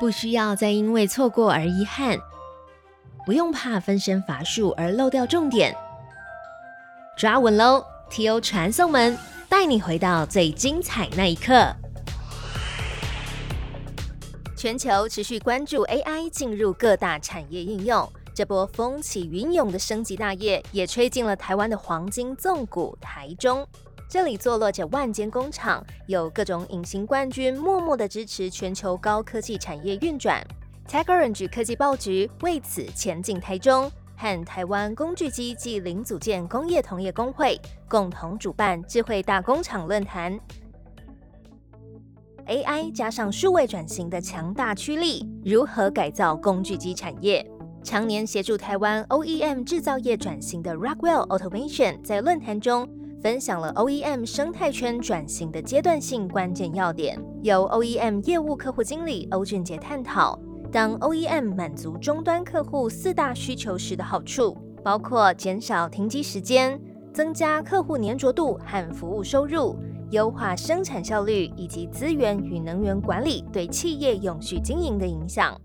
不需要再因为错过而遗憾，不用怕分身乏术而漏掉重点。抓稳喽！T.O. 传送门带你回到最精彩那一刻。全球持续关注 AI 进入各大产业应用，这波风起云涌的升级大业也吹进了台湾的黄金纵谷台中。这里坐落着万间工厂，有各种隐形冠军默默的支持全球高科技产业运转。TechOrange 科技报局为此前进台中，和台湾工具机及零组件工业同业工会共同主办智慧大工厂论坛。AI 加上数位转型的强大驱力，如何改造工具机产业？常年协助台湾 OEM 制造业转型的 Rockwell Automation 在论坛中分享了 OEM 生态圈转型的阶段性关键要点，由 OEM 业务客户经理欧俊杰探讨。当 OEM 满足终端客户四大需求时的好处，包括减少停机时间、增加客户粘着度和服务收入。优化生产效率以及资源与能源管理对企业永续经营的影响。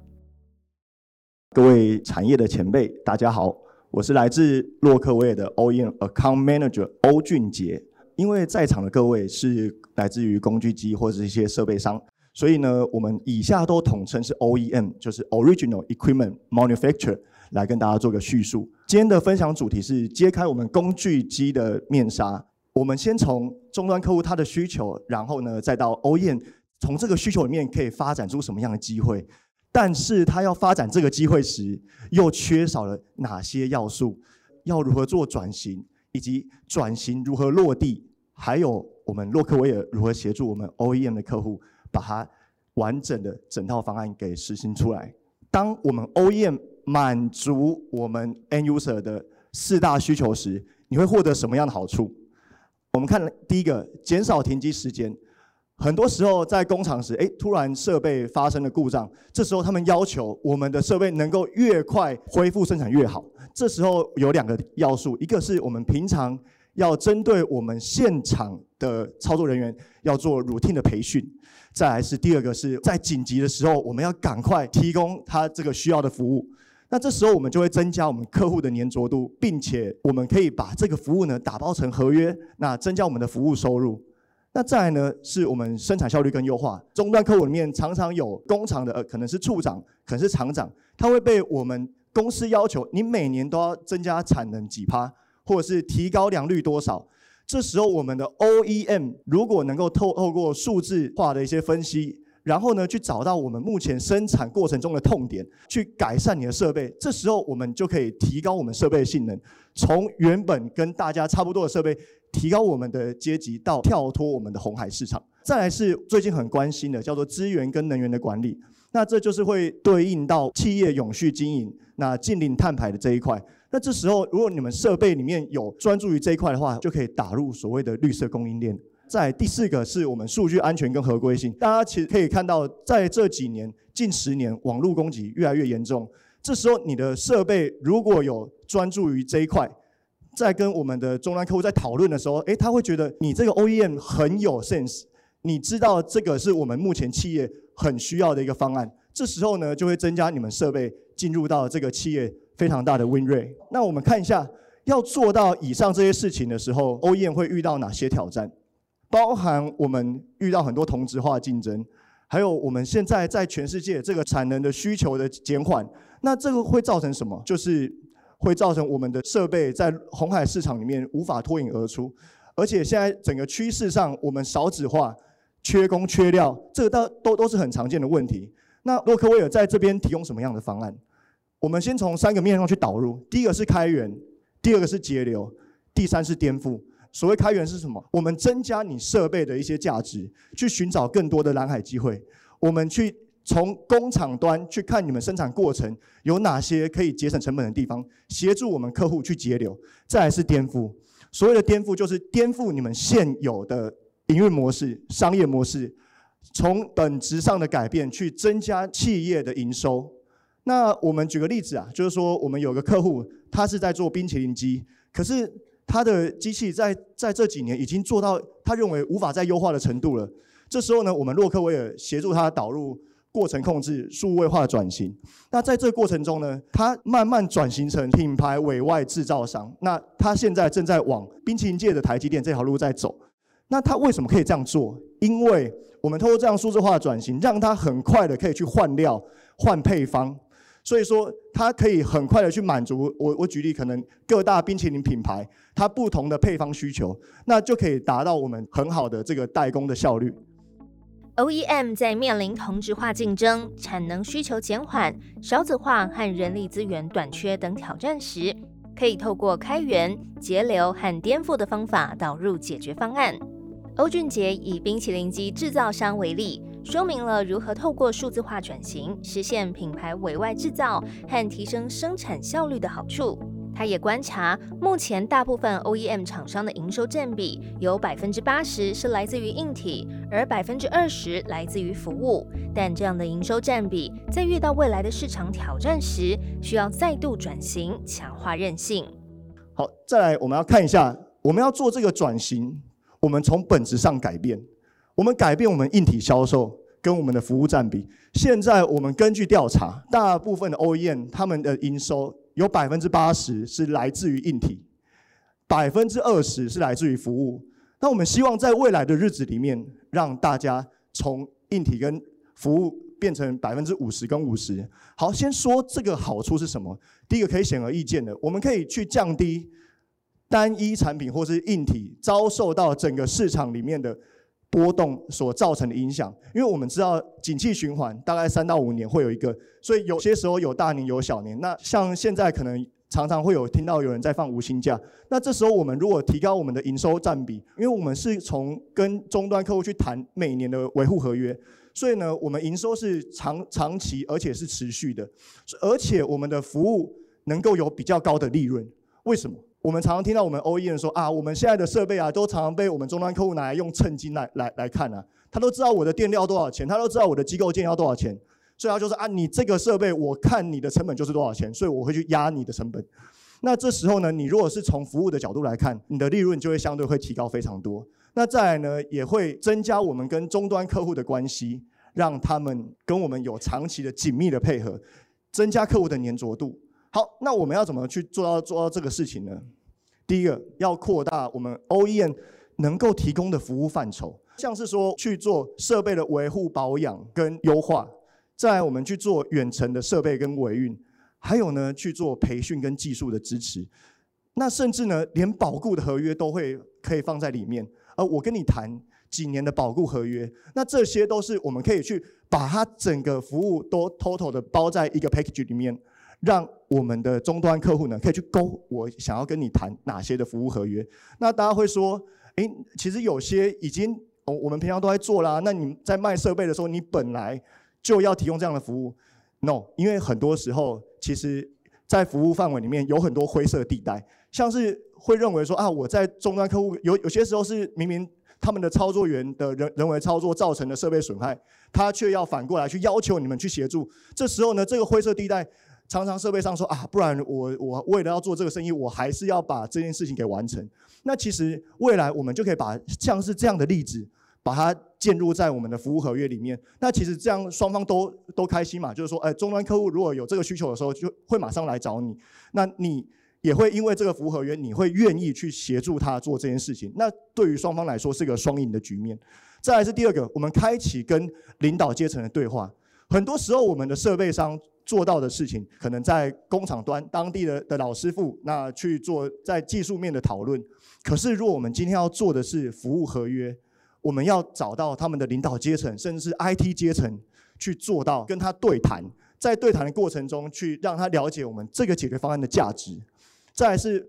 各位产业的前辈，大家好，我是来自洛克威尔的 OEM Account Manager 欧俊杰。因为在场的各位是来自于工具机或者一些设备商，所以呢，我们以下都统称是 OEM，就是 Original Equipment Manufacturer，来跟大家做个叙述。今天的分享主题是揭开我们工具机的面纱。我们先从终端客户他的需求，然后呢，再到 OEM，从这个需求里面可以发展出什么样的机会？但是他要发展这个机会时，又缺少了哪些要素？要如何做转型，以及转型如何落地？还有我们洛克威尔如何协助我们 OEM 的客户，把它完整的整套方案给实行出来？当我们 OEM 满足我们 End User 的四大需求时，你会获得什么样的好处？我们看第一个，减少停机时间。很多时候在工厂时，哎，突然设备发生了故障，这时候他们要求我们的设备能够越快恢复生产越好。这时候有两个要素，一个是我们平常要针对我们现场的操作人员要做 routine 的培训，再来是第二个是在紧急的时候，我们要赶快提供他这个需要的服务。那这时候我们就会增加我们客户的粘着度，并且我们可以把这个服务呢打包成合约，那增加我们的服务收入。那再来呢，是我们生产效率跟优化。终端客户里面常常有工厂的，呃，可能是处长，可能是厂长，他会被我们公司要求，你每年都要增加产能几趴，或者是提高良率多少。这时候我们的 OEM 如果能够透透过数字化的一些分析。然后呢，去找到我们目前生产过程中的痛点，去改善你的设备。这时候我们就可以提高我们设备的性能，从原本跟大家差不多的设备，提高我们的阶级，到跳脱我们的红海市场。再来是最近很关心的，叫做资源跟能源的管理。那这就是会对应到企业永续经营，那近零碳排的这一块。那这时候如果你们设备里面有专注于这一块的话，就可以打入所谓的绿色供应链。在第四个是我们数据安全跟合规性，大家其实可以看到，在这几年近十年，网络攻击越来越严重。这时候你的设备如果有专注于这一块，在跟我们的终端客户在讨论的时候，诶，他会觉得你这个 OEM 很有 sense，你知道这个是我们目前企业很需要的一个方案。这时候呢，就会增加你们设备进入到这个企业非常大的 win rate。那我们看一下，要做到以上这些事情的时候，OEM 会遇到哪些挑战？包含我们遇到很多同质化竞争，还有我们现在在全世界这个产能的需求的减缓，那这个会造成什么？就是会造成我们的设备在红海市场里面无法脱颖而出，而且现在整个趋势上，我们少子化、缺工缺料，这个都都都是很常见的问题。那洛克威尔在这边提供什么样的方案？我们先从三个面上去导入：第一个是开源，第二个是节流，第三是颠覆。所谓开源是什么？我们增加你设备的一些价值，去寻找更多的蓝海机会。我们去从工厂端去看你们生产过程有哪些可以节省成本的地方，协助我们客户去节流。再来是颠覆，所谓的颠覆就是颠覆你们现有的营运模式、商业模式，从本质上的改变去增加企业的营收。那我们举个例子啊，就是说我们有个客户，他是在做冰淇淋机，可是。他的机器在在这几年已经做到他认为无法再优化的程度了。这时候呢，我们洛克威尔协助他导入过程控制、数位化转型。那在这个过程中呢，它慢慢转型成品牌委外制造商。那它现在正在往冰淇淋界的台积电这条路在走。那它为什么可以这样做？因为我们通过这样数字化转型，让它很快的可以去换料、换配方。所以说，它可以很快的去满足我。我举例，可能各大冰淇淋品牌它不同的配方需求，那就可以达到我们很好的这个代工的效率。OEM 在面临同质化竞争、产能需求减缓、少子化和人力资源短缺等挑战时，可以透过开源、节流和颠覆的方法导入解决方案。欧俊杰以冰淇淋机制造商为例。说明了如何透过数字化转型实现品牌委外制造和提升生产效率的好处。他也观察，目前大部分 OEM 厂商的营收占比有百分之八十是来自于硬体，而百分之二十来自于服务。但这样的营收占比，在遇到未来的市场挑战时，需要再度转型，强化韧性。好，再来我们要看一下，我们要做这个转型，我们从本质上改变。我们改变我们硬体销售跟我们的服务占比。现在我们根据调查，大部分的 OEM 他们的营收有百分之八十是来自于硬体，百分之二十是来自于服务。那我们希望在未来的日子里面，让大家从硬体跟服务变成百分之五十跟五十。好，先说这个好处是什么？第一个可以显而易见的，我们可以去降低单一产品或是硬体遭受到整个市场里面的。波动所造成的影响，因为我们知道景气循环大概三到五年会有一个，所以有些时候有大年有小年。那像现在可能常常会有听到有人在放无薪假，那这时候我们如果提高我们的营收占比，因为我们是从跟终端客户去谈每年的维护合约，所以呢，我们营收是长长期而且是持续的，而且我们的服务能够有比较高的利润。为什么？我们常常听到我们 OEM 说啊，我们现在的设备啊，都常常被我们终端客户拿来用称斤来来来看啊。他都知道我的电料多少钱，他都知道我的机构件要多少钱，所以他就说啊，你这个设备我看你的成本就是多少钱，所以我会去压你的成本。那这时候呢，你如果是从服务的角度来看，你的利润就会相对会提高非常多。那再来呢，也会增加我们跟终端客户的关系，让他们跟我们有长期的紧密的配合，增加客户的粘着度。好，那我们要怎么去做到做到这个事情呢？第一个要扩大我们 OEM 能够提供的服务范畴，像是说去做设备的维护保养跟优化，再来我们去做远程的设备跟维运，还有呢去做培训跟技术的支持，那甚至呢连保固的合约都会可以放在里面，而我跟你谈几年的保固合约，那这些都是我们可以去把它整个服务都 total 的包在一个 package 里面。让我们的终端客户呢，可以去勾我想要跟你谈哪些的服务合约。那大家会说，诶，其实有些已经我我们平常都在做啦。那你在卖设备的时候，你本来就要提供这样的服务？No，因为很多时候，其实在服务范围里面有很多灰色地带，像是会认为说啊，我在终端客户有有些时候是明明他们的操作员的人人为操作造成的设备损害，他却要反过来去要求你们去协助。这时候呢，这个灰色地带。常常设备上说啊，不然我我为了要做这个生意，我还是要把这件事情给完成。那其实未来我们就可以把像是这样的例子，把它建入在我们的服务合约里面。那其实这样双方都都开心嘛，就是说，哎，终端客户如果有这个需求的时候，就会马上来找你。那你也会因为这个服务合约，你会愿意去协助他做这件事情。那对于双方来说是个双赢的局面。再来是第二个，我们开启跟领导阶层的对话。很多时候我们的设备商。做到的事情，可能在工厂端当地的的老师傅那去做在技术面的讨论。可是，如果我们今天要做的是服务合约，我们要找到他们的领导阶层，甚至是 IT 阶层，去做到跟他对谈，在对谈的过程中，去让他了解我们这个解决方案的价值。再是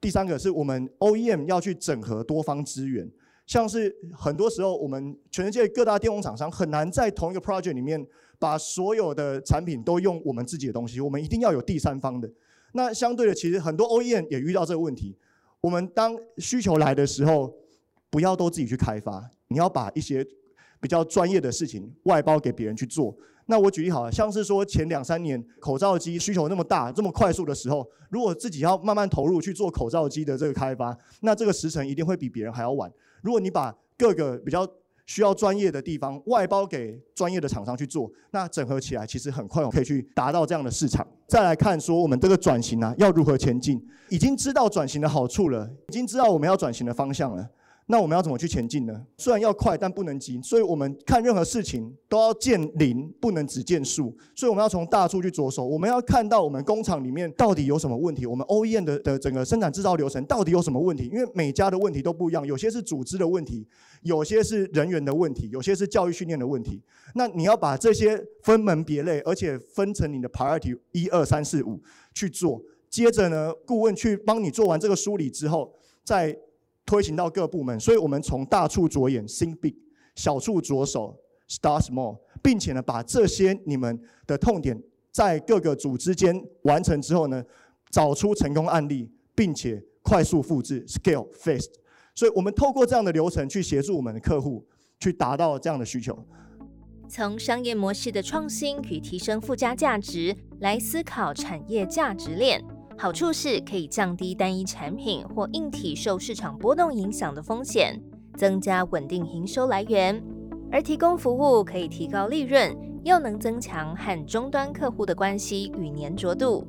第三个，是我们 OEM 要去整合多方资源，像是很多时候我们全世界各大电工厂商很难在同一个 project 里面。把所有的产品都用我们自己的东西，我们一定要有第三方的。那相对的，其实很多 OEM 也遇到这个问题。我们当需求来的时候，不要都自己去开发，你要把一些比较专业的事情外包给别人去做。那我举例好了，像是说前两三年口罩机需求那么大、这么快速的时候，如果自己要慢慢投入去做口罩机的这个开发，那这个时程一定会比别人还要晚。如果你把各个比较需要专业的地方外包给专业的厂商去做，那整合起来其实很快可以去达到这样的市场。再来看说我们这个转型啊要如何前进，已经知道转型的好处了，已经知道我们要转型的方向了。那我们要怎么去前进呢？虽然要快，但不能急。所以我们看任何事情都要见零，不能只见数。所以我们要从大处去着手。我们要看到我们工厂里面到底有什么问题，我们 OEM 的的整个生产制造流程到底有什么问题？因为每家的问题都不一样，有些是组织的问题，有些是人员的问题，有些是教育训练的问题。那你要把这些分门别类，而且分成你的 priority 一二三四五去做。接着呢，顾问去帮你做完这个梳理之后，再。推行到各部门，所以我们从大处着眼，think big；小处着手，start small，并且呢，把这些你们的痛点在各个组之间完成之后呢，找出成功案例，并且快速复制，scale fast。所以我们透过这样的流程去协助我们的客户，去达到这样的需求。从商业模式的创新与提升附加价值来思考产业价值链。好处是可以降低单一产品或硬体受市场波动影响的风险，增加稳定营收来源；而提供服务可以提高利润，又能增强和终端客户的关系与粘着度。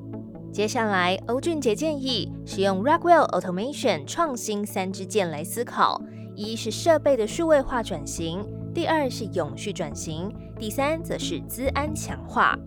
接下来，欧俊杰建议使用 Rockwell Automation 创新三支箭来思考：一是设备的数位化转型，第二是永续转型，第三则是资安强化。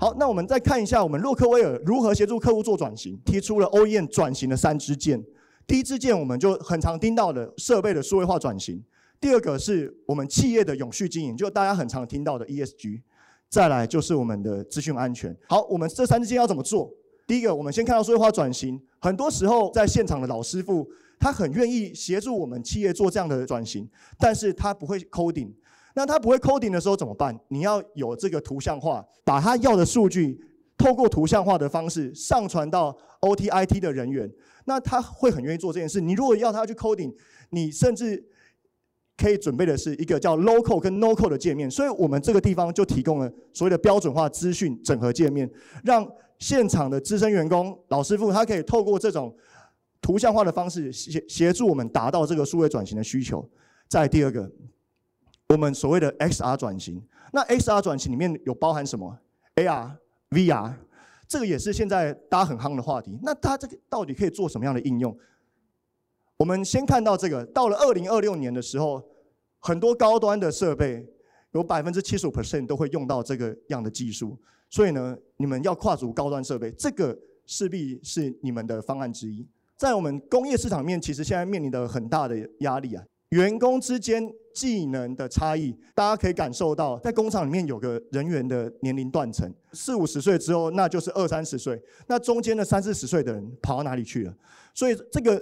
好，那我们再看一下我们洛克威尔如何协助客户做转型，提出了 OEM 转型的三支箭。第一支箭我们就很常听到的设备的数位化转型，第二个是我们企业的永续经营，就大家很常听到的 ESG。再来就是我们的资讯安全。好，我们这三支箭要怎么做？第一个，我们先看到数位化转型，很多时候在现场的老师傅他很愿意协助我们企业做这样的转型，但是他不会 coding。那他不会 coding 的时候怎么办？你要有这个图像化，把他要的数据透过图像化的方式上传到 OTIT 的人员，那他会很愿意做这件事。你如果要他去 coding，你甚至可以准备的是一个叫 local 跟 no code 的界面。所以我们这个地方就提供了所谓的标准化资讯整合界面，让现场的资深员工老师傅他可以透过这种图像化的方式协协助我们达到这个数位转型的需求。再第二个。我们所谓的 XR 转型，那 XR 转型里面有包含什么？AR、VR，这个也是现在大家很夯的话题。那它这个到底可以做什么样的应用？我们先看到这个，到了二零二六年的时候，很多高端的设备有百分之七十五 percent 都会用到这个样的技术。所以呢，你们要跨足高端设备，这个势必是你们的方案之一。在我们工业市场面，其实现在面临的很大的压力啊。员工之间技能的差异，大家可以感受到，在工厂里面有个人员的年龄断层，四五十岁之后，那就是二三十岁，那中间的三四十岁的人跑到哪里去了？所以这个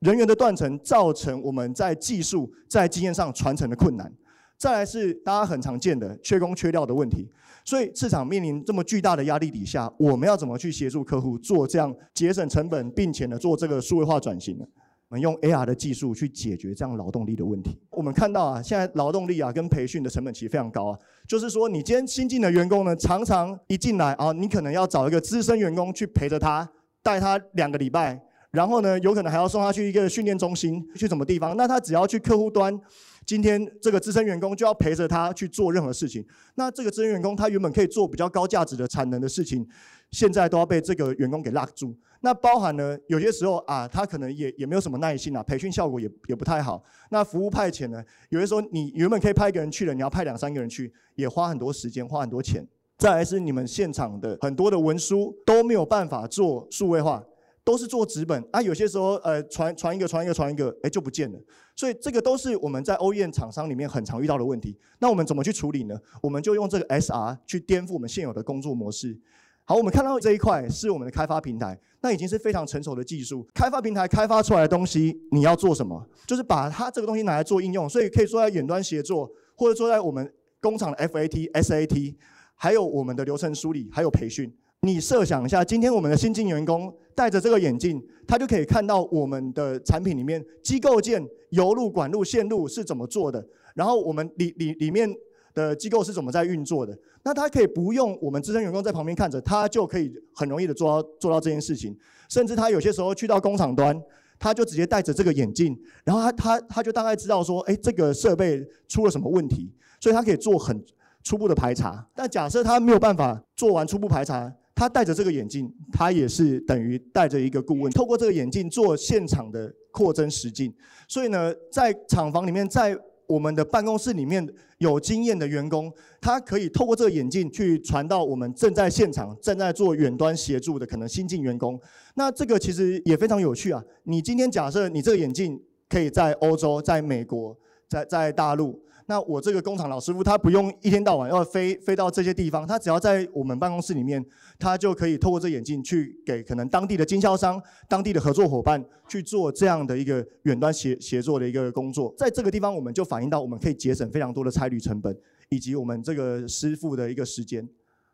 人员的断层，造成我们在技术、在经验上传承的困难。再来是大家很常见的缺工缺料的问题。所以市场面临这么巨大的压力底下，我们要怎么去协助客户做这样节省成本，并且呢做这个数位化转型呢？我们用 AR 的技术去解决这样劳动力的问题。我们看到啊，现在劳动力啊跟培训的成本其实非常高啊。就是说，你今天新进的员工呢，常常一进来啊，你可能要找一个资深员工去陪着他，带他两个礼拜，然后呢，有可能还要送他去一个训练中心，去什么地方？那他只要去客户端，今天这个资深员工就要陪着他去做任何事情。那这个资深员工他原本可以做比较高价值的产能的事情，现在都要被这个员工给拉住。那包含呢，有些时候啊，他可能也也没有什么耐心啊，培训效果也也不太好。那服务派遣呢，有些时候你原本可以派一个人去了，你要派两三个人去，也花很多时间，花很多钱。再来是你们现场的很多的文书都没有办法做数位化，都是做纸本啊。有些时候呃传传一个传一个传一个，哎就不见了。所以这个都是我们在 OEM 厂商里面很常遇到的问题。那我们怎么去处理呢？我们就用这个 SR 去颠覆我们现有的工作模式。好，我们看到这一块是我们的开发平台，那已经是非常成熟的技术。开发平台开发出来的东西，你要做什么？就是把它这个东西拿来做应用，所以可以说在远端协作，或者说在我们工厂的 FAT、SAT，还有我们的流程梳理，还有培训。你设想一下，今天我们的新进员工戴着这个眼镜，他就可以看到我们的产品里面机构件、油路、管路、线路是怎么做的，然后我们里里里面。的机构是怎么在运作的？那他可以不用我们资深员工在旁边看着，他就可以很容易的做到做到这件事情。甚至他有些时候去到工厂端，他就直接戴着这个眼镜，然后他他他就大概知道说，哎，这个设备出了什么问题，所以他可以做很初步的排查。但假设他没有办法做完初步排查，他戴着这个眼镜，他也是等于戴着一个顾问，透过这个眼镜做现场的扩增实境。所以呢，在厂房里面，在我们的办公室里面有经验的员工，他可以透过这个眼镜去传到我们正在现场、正在做远端协助的可能新进员工。那这个其实也非常有趣啊！你今天假设你这个眼镜可以在欧洲、在美国、在在大陆。那我这个工厂老师傅，他不用一天到晚要飞飞到这些地方，他只要在我们办公室里面，他就可以透过这眼镜去给可能当地的经销商、当地的合作伙伴去做这样的一个远端协协作的一个工作。在这个地方，我们就反映到我们可以节省非常多的差旅成本，以及我们这个师傅的一个时间。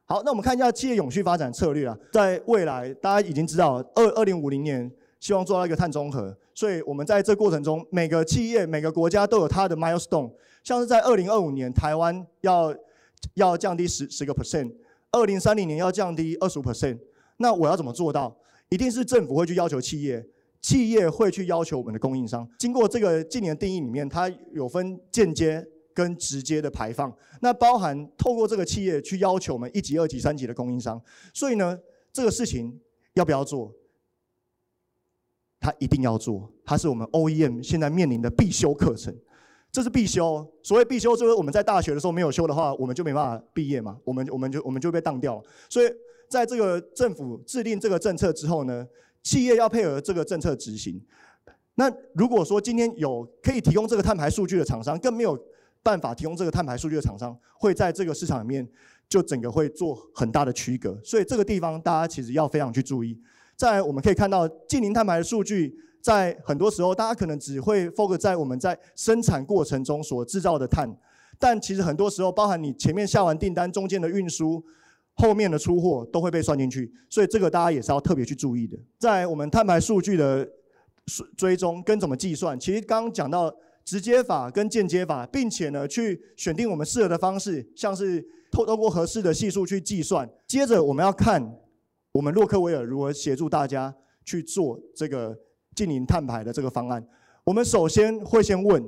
好，那我们看一下企业永续发展策略啊，在未来大家已经知道，二二零五零年希望做到一个碳中和，所以我们在这过程中，每个企业、每个国家都有它的 milestone。像是在二零二五年，台湾要要降低十十个 percent，二零三零年要降低二十五 percent，那我要怎么做到？一定是政府会去要求企业，企业会去要求我们的供应商。经过这个近年定义里面，它有分间接跟直接的排放，那包含透过这个企业去要求我们一级、二级、三级的供应商。所以呢，这个事情要不要做？它一定要做，它是我们 OEM 现在面临的必修课程。这是必修，所谓必修就是我们在大学的时候没有修的话，我们就没办法毕业嘛，我们我们就我们就被当掉了。所以在这个政府制定这个政策之后呢，企业要配合这个政策执行。那如果说今天有可以提供这个碳排数据的厂商，更没有办法提供这个碳排数据的厂商，会在这个市场里面就整个会做很大的区隔。所以这个地方大家其实要非常去注意。在我们可以看到近零碳排的数据。在很多时候，大家可能只会 focus 在我们在生产过程中所制造的碳，但其实很多时候，包含你前面下完订单，中间的运输，后面的出货都会被算进去，所以这个大家也是要特别去注意的。在我们碳排数据的追踪跟怎么计算，其实刚刚讲到直接法跟间接法，并且呢去选定我们适合的方式，像是透透过合适的系数去计算。接着我们要看我们洛克威尔如何协助大家去做这个。近零碳排的这个方案，我们首先会先问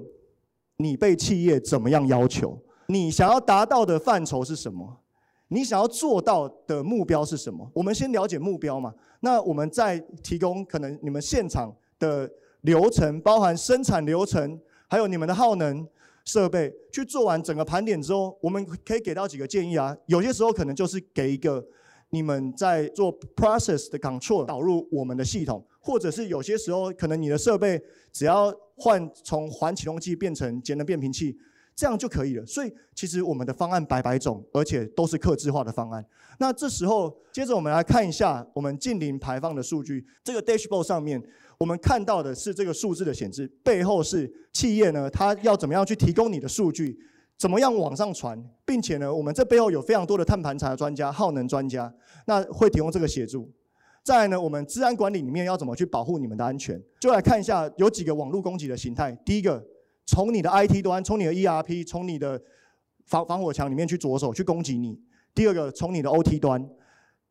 你被企业怎么样要求？你想要达到的范畴是什么？你想要做到的目标是什么？我们先了解目标嘛。那我们再提供可能你们现场的流程，包含生产流程，还有你们的耗能设备，去做完整个盘点之后，我们可以给到几个建议啊。有些时候可能就是给一个。你们在做 process 的 control 导入我们的系统，或者是有些时候可能你的设备只要换从环启动器变成节能变频器，这样就可以了。所以其实我们的方案百百种，而且都是克制化的方案。那这时候接着我们来看一下我们近零排放的数据。这个 dashboard 上面我们看到的是这个数字的显示，背后是企业呢，它要怎么样去提供你的数据。怎么样往上传，并且呢，我们这背后有非常多的碳盘查专家、耗能专家，那会提供这个协助。再来呢，我们治安管理里面要怎么去保护你们的安全？就来看一下有几个网络攻击的形态。第一个，从你的 IT 端，从你的 ERP，从你的防防火墙里面去着手去攻击你。第二个，从你的 OT 端，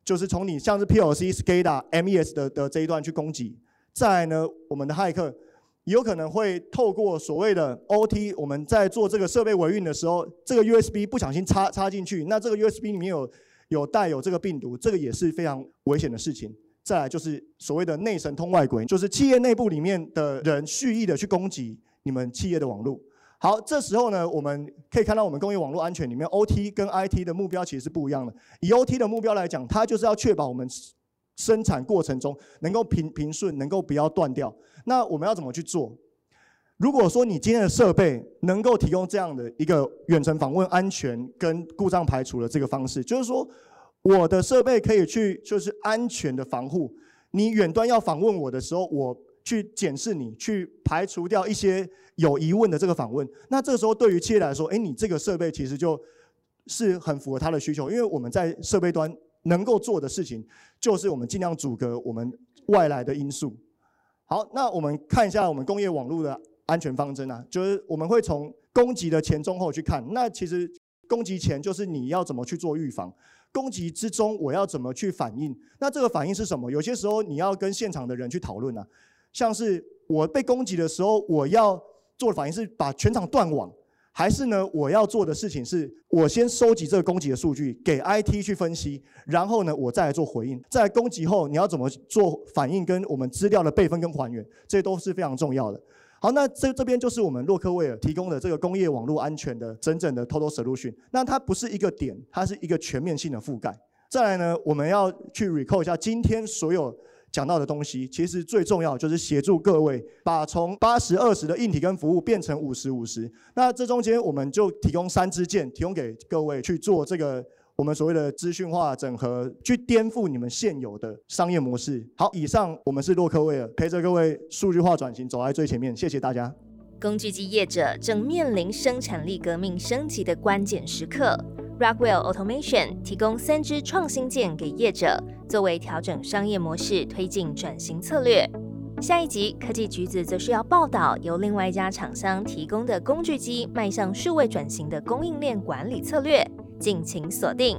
就是从你像是 PLC、SCADA、MES 的的这一段去攻击。再来呢，我们的骇客。有可能会透过所谓的 OT，我们在做这个设备维运的时候，这个 USB 不小心插插进去，那这个 USB 里面有有带有这个病毒，这个也是非常危险的事情。再来就是所谓的内神通外鬼，就是企业内部里面的人蓄意的去攻击你们企业的网络。好，这时候呢，我们可以看到我们工业网络安全里面 OT 跟 IT 的目标其实是不一样的。以 OT 的目标来讲，它就是要确保我们。生产过程中能够平平顺，能够不要断掉。那我们要怎么去做？如果说你今天的设备能够提供这样的一个远程访问安全跟故障排除的这个方式，就是说我的设备可以去就是安全的防护。你远端要访问我的时候，我去检视你，去排除掉一些有疑问的这个访问。那这个时候对于企业来说，哎，你这个设备其实就是很符合他的需求，因为我们在设备端。能够做的事情，就是我们尽量阻隔我们外来的因素。好，那我们看一下我们工业网络的安全方针啊，就是我们会从攻击的前、中、后去看。那其实攻击前就是你要怎么去做预防，攻击之中我要怎么去反应。那这个反应是什么？有些时候你要跟现场的人去讨论啊，像是我被攻击的时候，我要做的反应是把全场断网，还是呢，我要做的事情是我先收集这个攻击的数据，给 IT 去分析，然后呢，我再来做回应。在攻击后，你要怎么做反应，跟我们资料的备份跟还原，这些都是非常重要的。好，那这这边就是我们洛克威尔提供的这个工业网络安全的真正的 Total Solution。那它不是一个点，它是一个全面性的覆盖。再来呢，我们要去 recall 一下今天所有讲到的东西，其实最重要就是协助各位把从八十二十的硬体跟服务变成五十五十。那这中间我们就提供三支箭，提供给各位去做这个。我们所谓的资讯化整合，去颠覆你们现有的商业模式。好，以上我们是洛克威尔，陪着各位数据化转型走在最前面。谢谢大家。工具机业者正面临生产力革命升级的关键时刻，Rockwell Automation 提供三支创新键给业者，作为调整商业模式、推进转型策略。下一集科技橘子则是要报道由另外一家厂商提供的工具机迈向数位转型的供应链管理策略。敬请锁定。